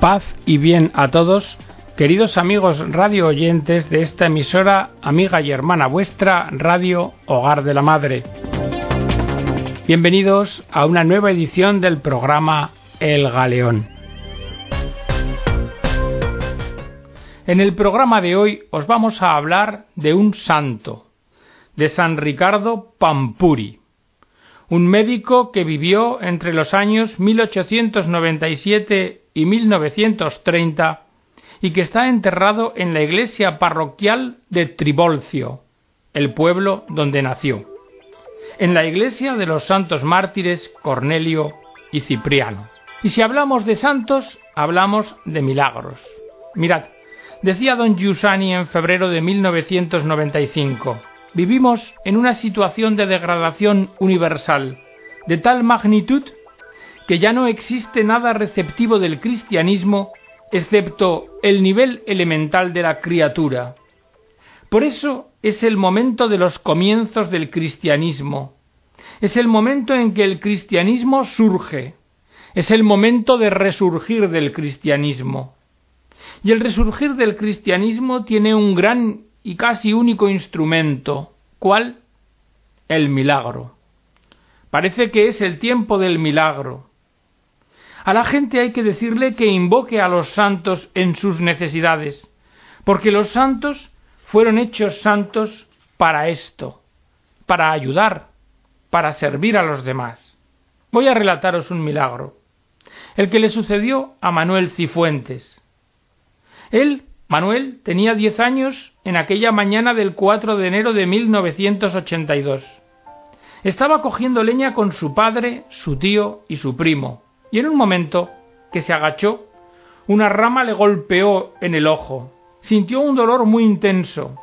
Paz y bien a todos, queridos amigos radio oyentes de esta emisora, amiga y hermana vuestra, Radio Hogar de la Madre. Bienvenidos a una nueva edición del programa El Galeón. En el programa de hoy os vamos a hablar de un santo, de San Ricardo Pampuri, un médico que vivió entre los años 1897 y 1930 y que está enterrado en la iglesia parroquial de Tribolcio, el pueblo donde nació, en la iglesia de los santos mártires Cornelio y Cipriano. Y si hablamos de santos, hablamos de milagros. Mirad, decía don Giussani en febrero de 1995, vivimos en una situación de degradación universal, de tal magnitud que ya no existe nada receptivo del cristianismo excepto el nivel elemental de la criatura. Por eso es el momento de los comienzos del cristianismo. Es el momento en que el cristianismo surge. Es el momento de resurgir del cristianismo. Y el resurgir del cristianismo tiene un gran y casi único instrumento. ¿Cuál? El milagro. Parece que es el tiempo del milagro. A la gente hay que decirle que invoque a los santos en sus necesidades, porque los santos fueron hechos santos para esto, para ayudar, para servir a los demás. Voy a relataros un milagro, el que le sucedió a Manuel Cifuentes. Él, Manuel, tenía diez años en aquella mañana del 4 de enero de 1982. Estaba cogiendo leña con su padre, su tío y su primo y en un momento que se agachó, una rama le golpeó en el ojo. Sintió un dolor muy intenso.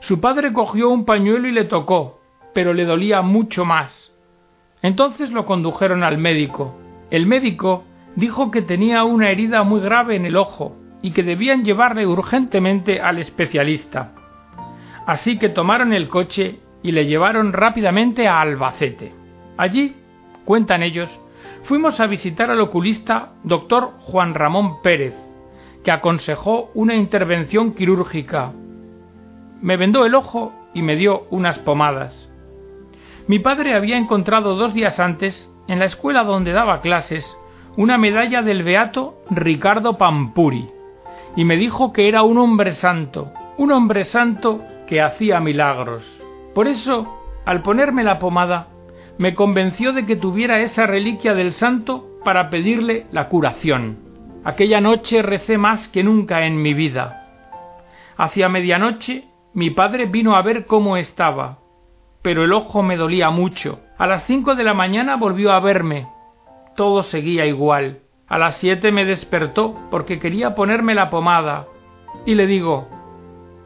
Su padre cogió un pañuelo y le tocó, pero le dolía mucho más. Entonces lo condujeron al médico. El médico dijo que tenía una herida muy grave en el ojo y que debían llevarle urgentemente al especialista. Así que tomaron el coche y le llevaron rápidamente a Albacete. Allí, cuentan ellos, fuimos a visitar al oculista doctor Juan Ramón Pérez, que aconsejó una intervención quirúrgica. Me vendó el ojo y me dio unas pomadas. Mi padre había encontrado dos días antes, en la escuela donde daba clases, una medalla del beato Ricardo Pampuri, y me dijo que era un hombre santo, un hombre santo que hacía milagros. Por eso, al ponerme la pomada, me convenció de que tuviera esa reliquia del santo para pedirle la curación. Aquella noche recé más que nunca en mi vida. Hacia medianoche mi padre vino a ver cómo estaba, pero el ojo me dolía mucho. A las cinco de la mañana volvió a verme. Todo seguía igual. A las siete me despertó porque quería ponerme la pomada. Y le digo,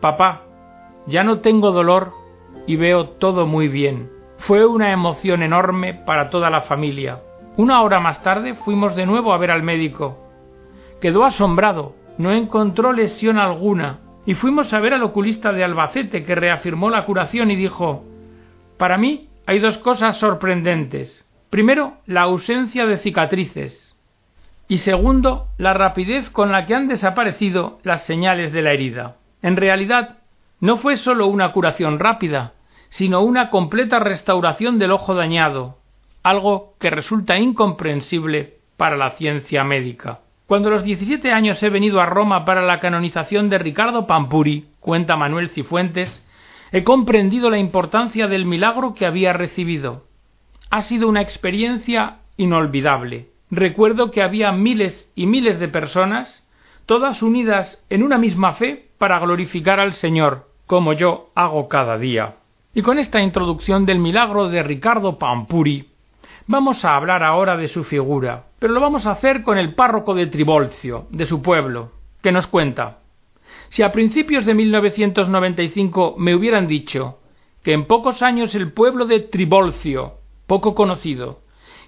Papá, ya no tengo dolor y veo todo muy bien. Fue una emoción enorme para toda la familia. Una hora más tarde fuimos de nuevo a ver al médico. Quedó asombrado, no encontró lesión alguna, y fuimos a ver al oculista de Albacete, que reafirmó la curación y dijo Para mí hay dos cosas sorprendentes. Primero, la ausencia de cicatrices. Y segundo, la rapidez con la que han desaparecido las señales de la herida. En realidad, no fue sólo una curación rápida, sino una completa restauración del ojo dañado, algo que resulta incomprensible para la ciencia médica. Cuando a los 17 años he venido a Roma para la canonización de Ricardo Pampuri, cuenta Manuel Cifuentes, he comprendido la importancia del milagro que había recibido. Ha sido una experiencia inolvidable. Recuerdo que había miles y miles de personas, todas unidas en una misma fe para glorificar al Señor, como yo hago cada día. Y con esta introducción del milagro de Ricardo Pampuri, vamos a hablar ahora de su figura, pero lo vamos a hacer con el párroco de Tribolcio, de su pueblo, que nos cuenta. Si a principios de 1995 me hubieran dicho que en pocos años el pueblo de Tribolcio, poco conocido,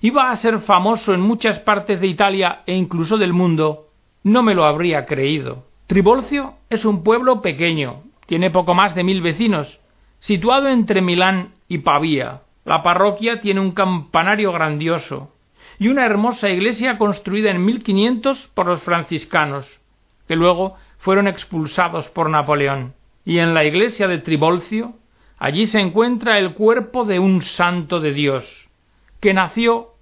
iba a ser famoso en muchas partes de Italia e incluso del mundo, no me lo habría creído. Tribolcio es un pueblo pequeño, tiene poco más de mil vecinos, Situado entre Milán y Pavía, la parroquia tiene un campanario grandioso y una hermosa iglesia construida en 1500 por los franciscanos, que luego fueron expulsados por Napoleón. Y en la iglesia de Tribolcio, allí se encuentra el cuerpo de un santo de Dios, que nació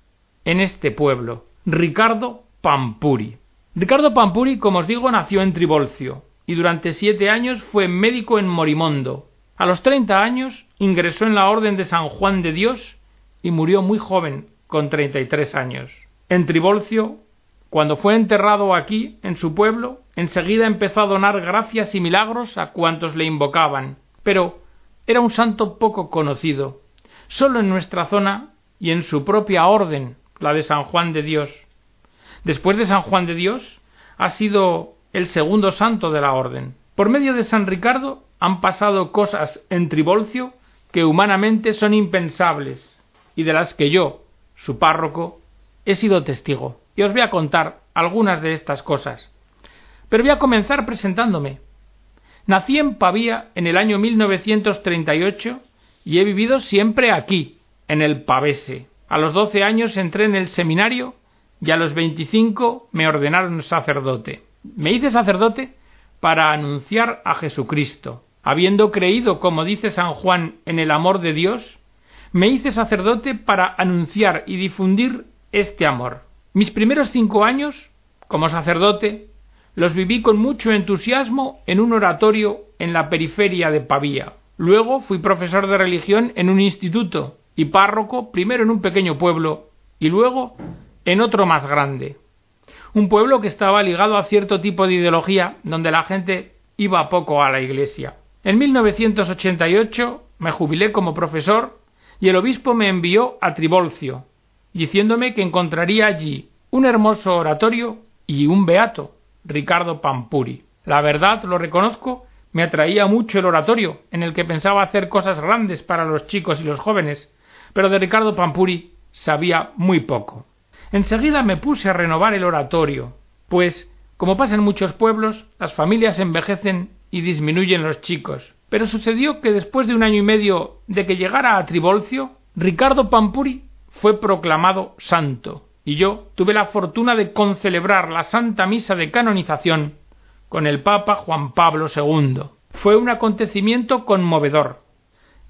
en este pueblo, Ricardo Pampuri. Ricardo Pampuri, como os digo, nació en Tribolcio, y durante siete años fue médico en Morimondo. A los treinta años ingresó en la Orden de San Juan de Dios y murió muy joven, con treinta y tres años. En Tribolcio, cuando fue enterrado aquí, en su pueblo, enseguida empezó a donar gracias y milagros a cuantos le invocaban. Pero era un santo poco conocido. Solo en nuestra zona y en su propia orden, la de San Juan de Dios. Después de San Juan de Dios, ha sido el segundo santo de la orden. Por medio de San Ricardo han pasado cosas en Tribolcio que humanamente son impensables y de las que yo, su párroco, he sido testigo. Y os voy a contar algunas de estas cosas. Pero voy a comenzar presentándome. Nací en Pavía en el año 1938 y he vivido siempre aquí, en el Pavese. A los doce años entré en el seminario y a los veinticinco me ordenaron sacerdote. Me hice sacerdote para anunciar a Jesucristo. Habiendo creído, como dice San Juan, en el amor de Dios, me hice sacerdote para anunciar y difundir este amor. Mis primeros cinco años, como sacerdote, los viví con mucho entusiasmo en un oratorio en la periferia de Pavía. Luego fui profesor de religión en un instituto y párroco primero en un pequeño pueblo y luego en otro más grande. Un pueblo que estaba ligado a cierto tipo de ideología donde la gente iba poco a la iglesia. En 1988 me jubilé como profesor y el obispo me envió a Tribolcio, diciéndome que encontraría allí un hermoso oratorio y un beato, Ricardo Pampuri. La verdad, lo reconozco, me atraía mucho el oratorio, en el que pensaba hacer cosas grandes para los chicos y los jóvenes, pero de Ricardo Pampuri sabía muy poco. Enseguida me puse a renovar el oratorio, pues, como pasa en muchos pueblos, las familias envejecen y disminuyen los chicos. Pero sucedió que después de un año y medio de que llegara a Tribolcio, Ricardo Pampuri fue proclamado santo y yo tuve la fortuna de concelebrar la Santa Misa de canonización con el Papa Juan Pablo II. Fue un acontecimiento conmovedor.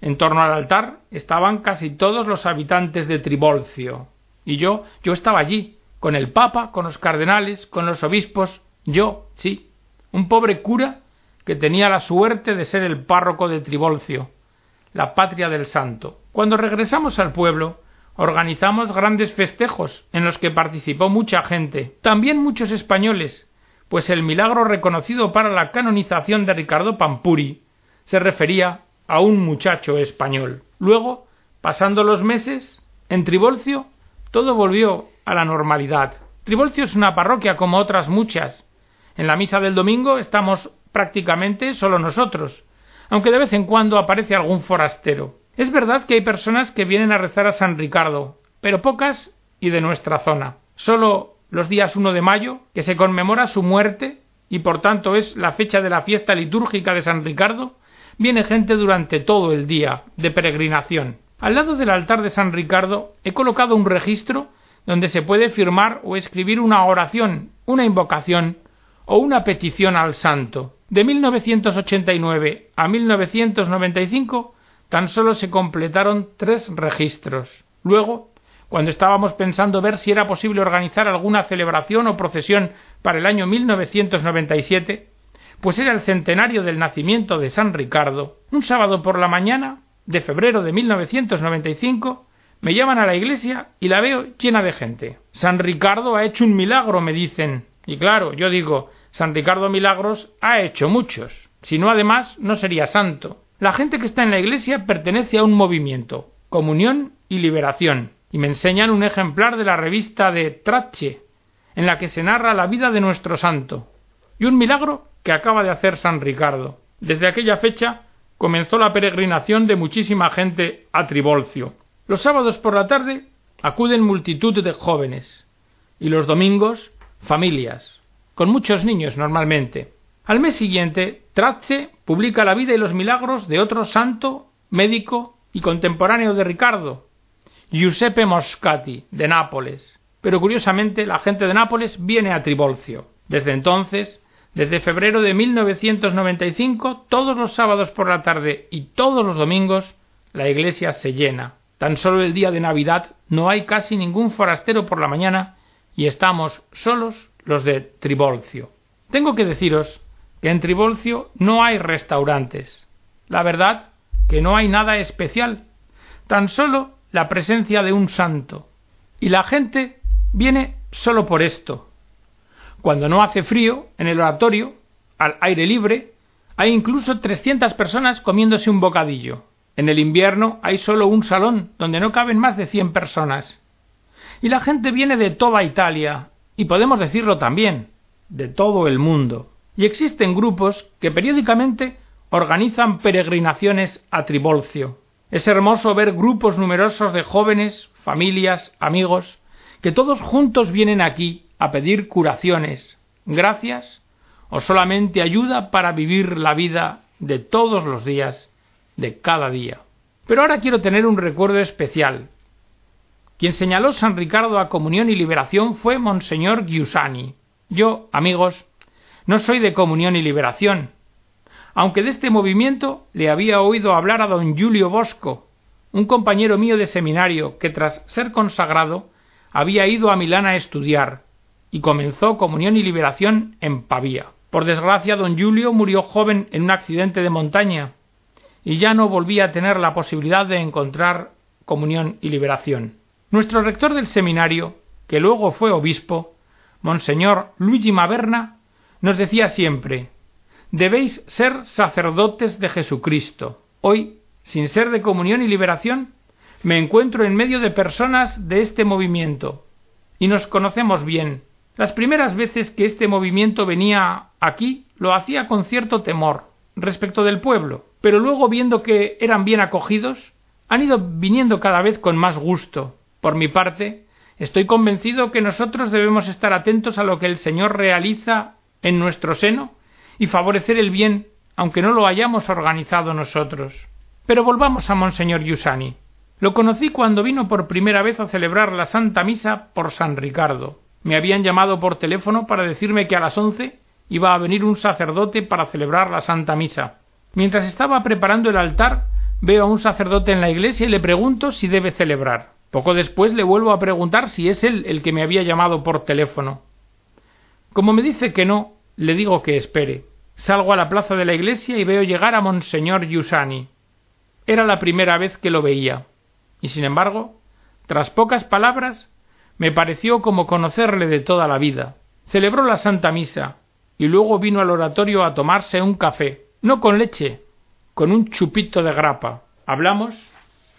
En torno al altar estaban casi todos los habitantes de Tribolcio, y yo, yo estaba allí, con el Papa, con los cardenales, con los obispos, yo, sí, un pobre cura que tenía la suerte de ser el párroco de Tribolcio, la patria del santo. Cuando regresamos al pueblo, organizamos grandes festejos en los que participó mucha gente, también muchos españoles, pues el milagro reconocido para la canonización de Ricardo Pampuri se refería a un muchacho español. Luego, pasando los meses, en Tribolcio todo volvió a la normalidad. Tribolcio es una parroquia como otras muchas. En la misa del domingo estamos prácticamente solo nosotros, aunque de vez en cuando aparece algún forastero. Es verdad que hay personas que vienen a rezar a San Ricardo, pero pocas y de nuestra zona. Solo los días 1 de mayo, que se conmemora su muerte y por tanto es la fecha de la fiesta litúrgica de San Ricardo, viene gente durante todo el día de peregrinación. Al lado del altar de San Ricardo he colocado un registro donde se puede firmar o escribir una oración, una invocación o una petición al santo. De 1989 a 1995 tan solo se completaron tres registros. Luego, cuando estábamos pensando ver si era posible organizar alguna celebración o procesión para el año 1997, pues era el centenario del nacimiento de San Ricardo, un sábado por la mañana de febrero de 1995, me llaman a la iglesia y la veo llena de gente. San Ricardo ha hecho un milagro, me dicen. Y claro, yo digo, San Ricardo Milagros ha hecho muchos. Si no, además, no sería santo. La gente que está en la iglesia pertenece a un movimiento, comunión y liberación, y me enseñan un ejemplar de la revista de Trache, en la que se narra la vida de nuestro santo, y un milagro que acaba de hacer San Ricardo. Desde aquella fecha comenzó la peregrinación de muchísima gente a Tribolcio. Los sábados por la tarde acuden multitud de jóvenes, y los domingos familias, con muchos niños normalmente. Al mes siguiente, Trace publica la vida y los milagros de otro santo, médico y contemporáneo de Ricardo, Giuseppe Moscati, de Nápoles. pero curiosamente la gente de Nápoles viene a Tribolcio. Desde entonces, desde febrero de 1995, todos los sábados por la tarde y todos los domingos, la iglesia se llena. Tan solo el día de Navidad no hay casi ningún forastero por la mañana y estamos solos los de Tribolcio. Tengo que deciros que en Tribolcio no hay restaurantes. La verdad que no hay nada especial, tan solo la presencia de un santo. Y la gente viene solo por esto. Cuando no hace frío, en el oratorio, al aire libre, hay incluso 300 personas comiéndose un bocadillo. En el invierno hay solo un salón donde no caben más de 100 personas. Y la gente viene de toda Italia, y podemos decirlo también, de todo el mundo. Y existen grupos que periódicamente organizan peregrinaciones a Tribolcio. Es hermoso ver grupos numerosos de jóvenes, familias, amigos, que todos juntos vienen aquí a pedir curaciones, gracias o solamente ayuda para vivir la vida de todos los días, de cada día. Pero ahora quiero tener un recuerdo especial. Quien señaló San Ricardo a comunión y liberación fue Monseñor Giussani. Yo, amigos, no soy de comunión y liberación, aunque de este movimiento le había oído hablar a don Julio Bosco, un compañero mío de seminario que tras ser consagrado había ido a Milán a estudiar y comenzó comunión y liberación en Pavía. Por desgracia, don Julio murió joven en un accidente de montaña y ya no volvía a tener la posibilidad de encontrar comunión y liberación. Nuestro rector del seminario, que luego fue obispo, Monseñor Luigi Maverna, nos decía siempre debéis ser sacerdotes de Jesucristo. Hoy, sin ser de comunión y liberación, me encuentro en medio de personas de este movimiento, y nos conocemos bien. Las primeras veces que este movimiento venía aquí, lo hacía con cierto temor respecto del pueblo, pero luego viendo que eran bien acogidos, han ido viniendo cada vez con más gusto. Por mi parte, estoy convencido que nosotros debemos estar atentos a lo que el Señor realiza en nuestro seno y favorecer el bien, aunque no lo hayamos organizado nosotros. Pero volvamos a Monseñor Yusani. Lo conocí cuando vino por primera vez a celebrar la Santa Misa por San Ricardo. Me habían llamado por teléfono para decirme que a las once iba a venir un sacerdote para celebrar la Santa Misa. Mientras estaba preparando el altar, veo a un sacerdote en la iglesia y le pregunto si debe celebrar. Poco después le vuelvo a preguntar si es él el que me había llamado por teléfono. Como me dice que no, le digo que espere. Salgo a la plaza de la iglesia y veo llegar a Monseñor Giussani. Era la primera vez que lo veía, y sin embargo, tras pocas palabras, me pareció como conocerle de toda la vida. Celebró la Santa Misa, y luego vino al oratorio a tomarse un café, no con leche, con un chupito de grapa. Hablamos,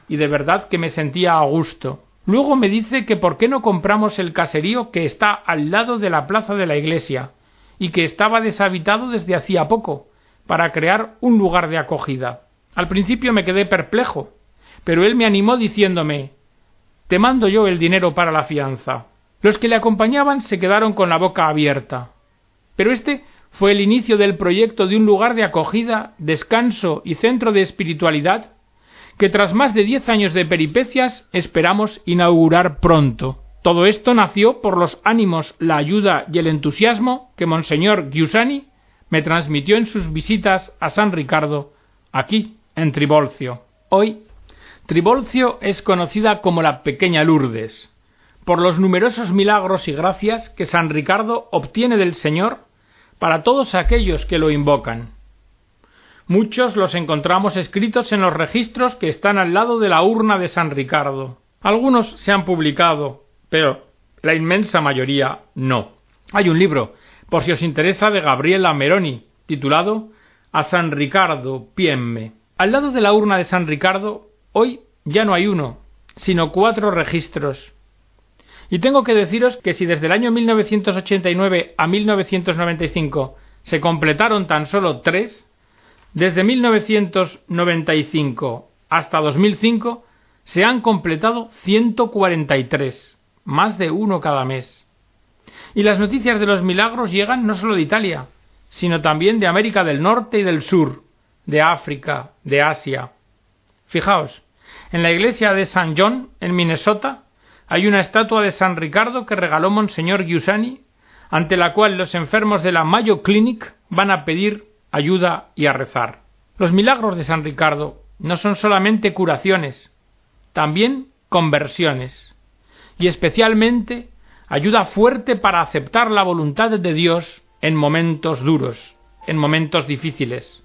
y de verdad que me sentía a gusto. Luego me dice que por qué no compramos el caserío que está al lado de la plaza de la iglesia, y que estaba deshabitado desde hacía poco, para crear un lugar de acogida. Al principio me quedé perplejo, pero él me animó diciéndome Te mando yo el dinero para la fianza. Los que le acompañaban se quedaron con la boca abierta. Pero este fue el inicio del proyecto de un lugar de acogida, descanso y centro de espiritualidad que tras más de diez años de peripecias esperamos inaugurar pronto. Todo esto nació por los ánimos, la ayuda y el entusiasmo que Monseñor Giussani me transmitió en sus visitas a San Ricardo, aquí, en Tribolcio. Hoy, Tribolcio es conocida como la Pequeña Lourdes, por los numerosos milagros y gracias que San Ricardo obtiene del Señor para todos aquellos que lo invocan. Muchos los encontramos escritos en los registros que están al lado de la urna de San Ricardo. Algunos se han publicado, pero la inmensa mayoría no. Hay un libro, por si os interesa, de Gabriela Meroni, titulado A San Ricardo, piemme. Al lado de la urna de San Ricardo, hoy ya no hay uno, sino cuatro registros. Y tengo que deciros que si desde el año 1989 a 1995 se completaron tan solo tres, desde 1995 hasta 2005 se han completado 143 más de uno cada mes. Y las noticias de los milagros llegan no solo de Italia, sino también de América del Norte y del Sur, de África, de Asia. Fijaos, en la iglesia de San John, en Minnesota, hay una estatua de San Ricardo que regaló Monseñor Giussani, ante la cual los enfermos de la Mayo Clinic van a pedir ayuda y a rezar. Los milagros de San Ricardo no son solamente curaciones, también conversiones, y especialmente ayuda fuerte para aceptar la voluntad de Dios en momentos duros, en momentos difíciles.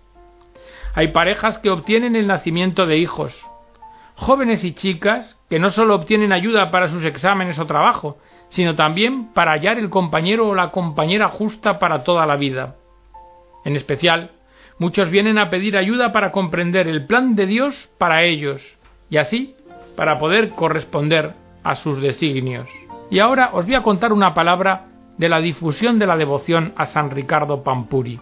Hay parejas que obtienen el nacimiento de hijos, jóvenes y chicas que no solo obtienen ayuda para sus exámenes o trabajo, sino también para hallar el compañero o la compañera justa para toda la vida. En especial, muchos vienen a pedir ayuda para comprender el plan de Dios para ellos, y así para poder corresponder a sus designios. Y ahora os voy a contar una palabra de la difusión de la devoción a San Ricardo Pampuri.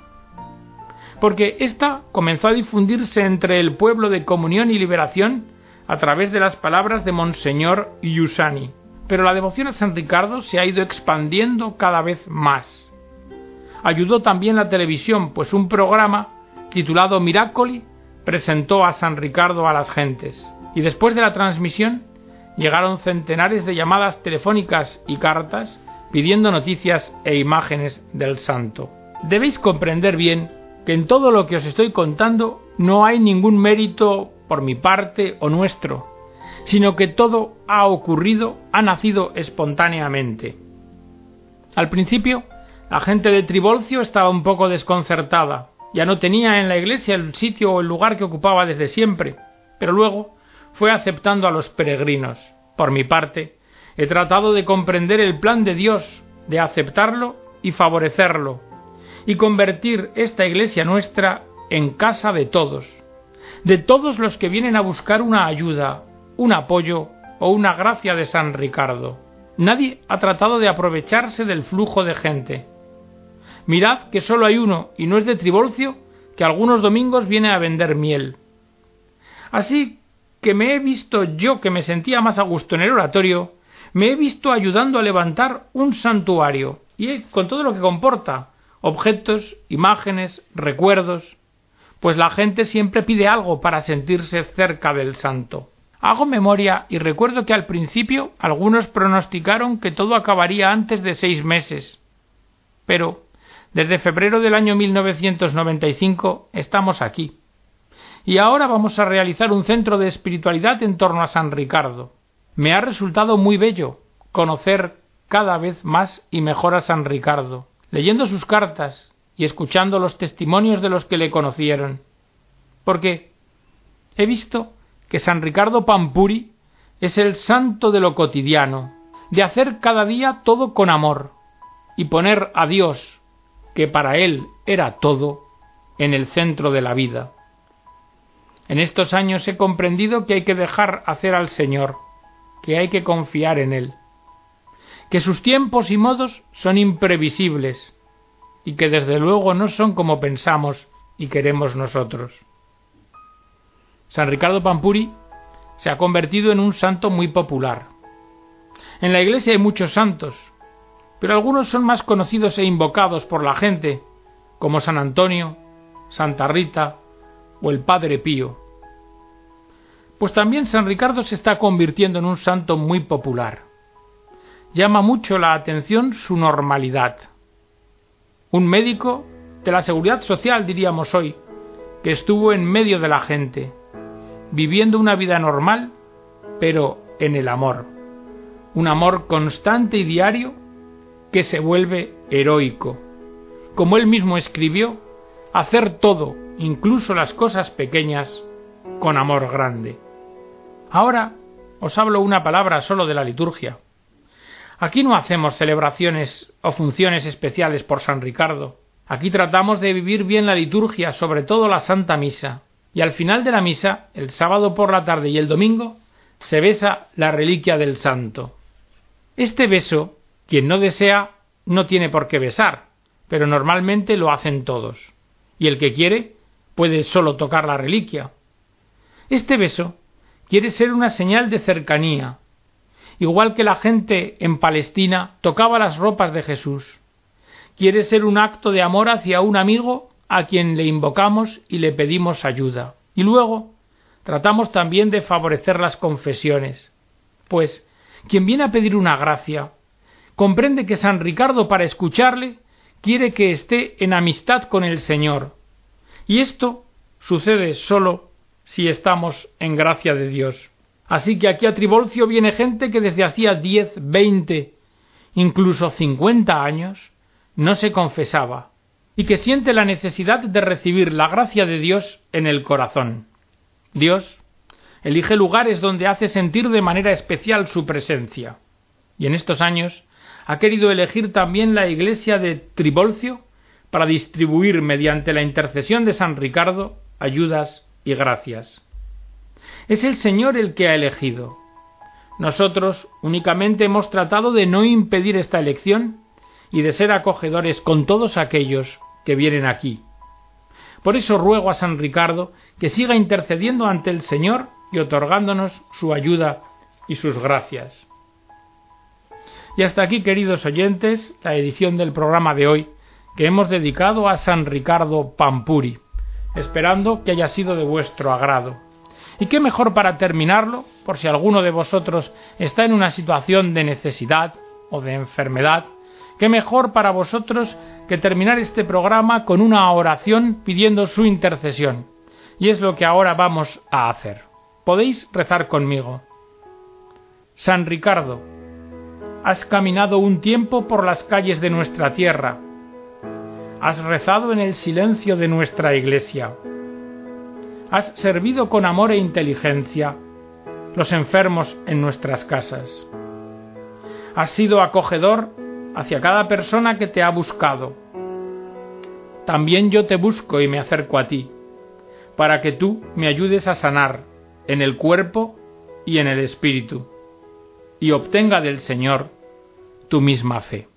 Porque ésta comenzó a difundirse entre el pueblo de comunión y liberación a través de las palabras de Monseñor Yusani. Pero la devoción a San Ricardo se ha ido expandiendo cada vez más. Ayudó también la televisión, pues un programa titulado Miracoli presentó a San Ricardo a las gentes. Y después de la transmisión llegaron centenares de llamadas telefónicas y cartas pidiendo noticias e imágenes del santo. Debéis comprender bien que en todo lo que os estoy contando no hay ningún mérito por mi parte o nuestro, sino que todo ha ocurrido, ha nacido espontáneamente. Al principio, la gente de Tribolcio estaba un poco desconcertada, ya no tenía en la iglesia el sitio o el lugar que ocupaba desde siempre, pero luego fue aceptando a los peregrinos. Por mi parte, he tratado de comprender el plan de Dios, de aceptarlo y favorecerlo, y convertir esta iglesia nuestra en casa de todos, de todos los que vienen a buscar una ayuda, un apoyo o una gracia de San Ricardo. Nadie ha tratado de aprovecharse del flujo de gente. Mirad que solo hay uno, y no es de Tribolcio, que algunos domingos viene a vender miel. Así que me he visto yo que me sentía más a gusto en el oratorio, me he visto ayudando a levantar un santuario, y con todo lo que comporta, objetos, imágenes, recuerdos, pues la gente siempre pide algo para sentirse cerca del santo. Hago memoria y recuerdo que al principio algunos pronosticaron que todo acabaría antes de seis meses. Pero desde febrero del año 1995 estamos aquí. Y ahora vamos a realizar un centro de espiritualidad en torno a San Ricardo. Me ha resultado muy bello conocer cada vez más y mejor a San Ricardo, leyendo sus cartas y escuchando los testimonios de los que le conocieron. Porque he visto que San Ricardo Pampuri es el santo de lo cotidiano, de hacer cada día todo con amor y poner a Dios, que para él era todo, en el centro de la vida. En estos años he comprendido que hay que dejar hacer al Señor, que hay que confiar en Él, que sus tiempos y modos son imprevisibles y que desde luego no son como pensamos y queremos nosotros. San Ricardo Pampuri se ha convertido en un santo muy popular. En la iglesia hay muchos santos, pero algunos son más conocidos e invocados por la gente, como San Antonio, Santa Rita o el Padre Pío. Pues también San Ricardo se está convirtiendo en un santo muy popular. Llama mucho la atención su normalidad. Un médico de la seguridad social, diríamos hoy, que estuvo en medio de la gente, viviendo una vida normal, pero en el amor. Un amor constante y diario que se vuelve heroico. Como él mismo escribió, hacer todo, incluso las cosas pequeñas, con amor grande. Ahora os hablo una palabra solo de la liturgia. Aquí no hacemos celebraciones o funciones especiales por San Ricardo. Aquí tratamos de vivir bien la liturgia, sobre todo la Santa Misa. Y al final de la misa, el sábado por la tarde y el domingo, se besa la reliquia del santo. Este beso quien no desea no tiene por qué besar, pero normalmente lo hacen todos. Y el que quiere puede solo tocar la reliquia. Este beso quiere ser una señal de cercanía, igual que la gente en Palestina tocaba las ropas de Jesús. Quiere ser un acto de amor hacia un amigo a quien le invocamos y le pedimos ayuda. Y luego tratamos también de favorecer las confesiones, pues quien viene a pedir una gracia, comprende que San Ricardo para escucharle quiere que esté en amistad con el Señor. Y esto sucede solo si estamos en gracia de Dios. Así que aquí a Tribolcio viene gente que desde hacía diez, veinte, incluso cincuenta años no se confesaba y que siente la necesidad de recibir la gracia de Dios en el corazón. Dios elige lugares donde hace sentir de manera especial su presencia. Y en estos años ha querido elegir también la iglesia de Tribolcio para distribuir mediante la intercesión de San Ricardo ayudas y gracias. Es el Señor el que ha elegido. Nosotros únicamente hemos tratado de no impedir esta elección y de ser acogedores con todos aquellos que vienen aquí. Por eso ruego a San Ricardo que siga intercediendo ante el Señor y otorgándonos su ayuda y sus gracias. Y hasta aquí, queridos oyentes, la edición del programa de hoy que hemos dedicado a San Ricardo Pampuri, esperando que haya sido de vuestro agrado. Y qué mejor para terminarlo, por si alguno de vosotros está en una situación de necesidad o de enfermedad, qué mejor para vosotros que terminar este programa con una oración pidiendo su intercesión. Y es lo que ahora vamos a hacer. Podéis rezar conmigo. San Ricardo, has caminado un tiempo por las calles de nuestra tierra. Has rezado en el silencio de nuestra iglesia. Has servido con amor e inteligencia los enfermos en nuestras casas. Has sido acogedor hacia cada persona que te ha buscado. También yo te busco y me acerco a ti, para que tú me ayudes a sanar en el cuerpo y en el espíritu, y obtenga del Señor tu misma fe.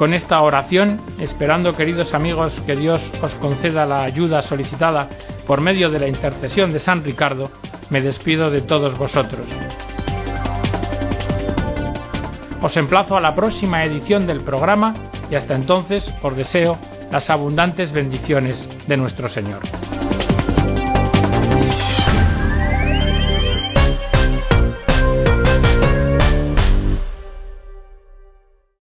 Con esta oración, esperando queridos amigos que Dios os conceda la ayuda solicitada por medio de la intercesión de San Ricardo, me despido de todos vosotros. Os emplazo a la próxima edición del programa y hasta entonces os deseo las abundantes bendiciones de nuestro Señor.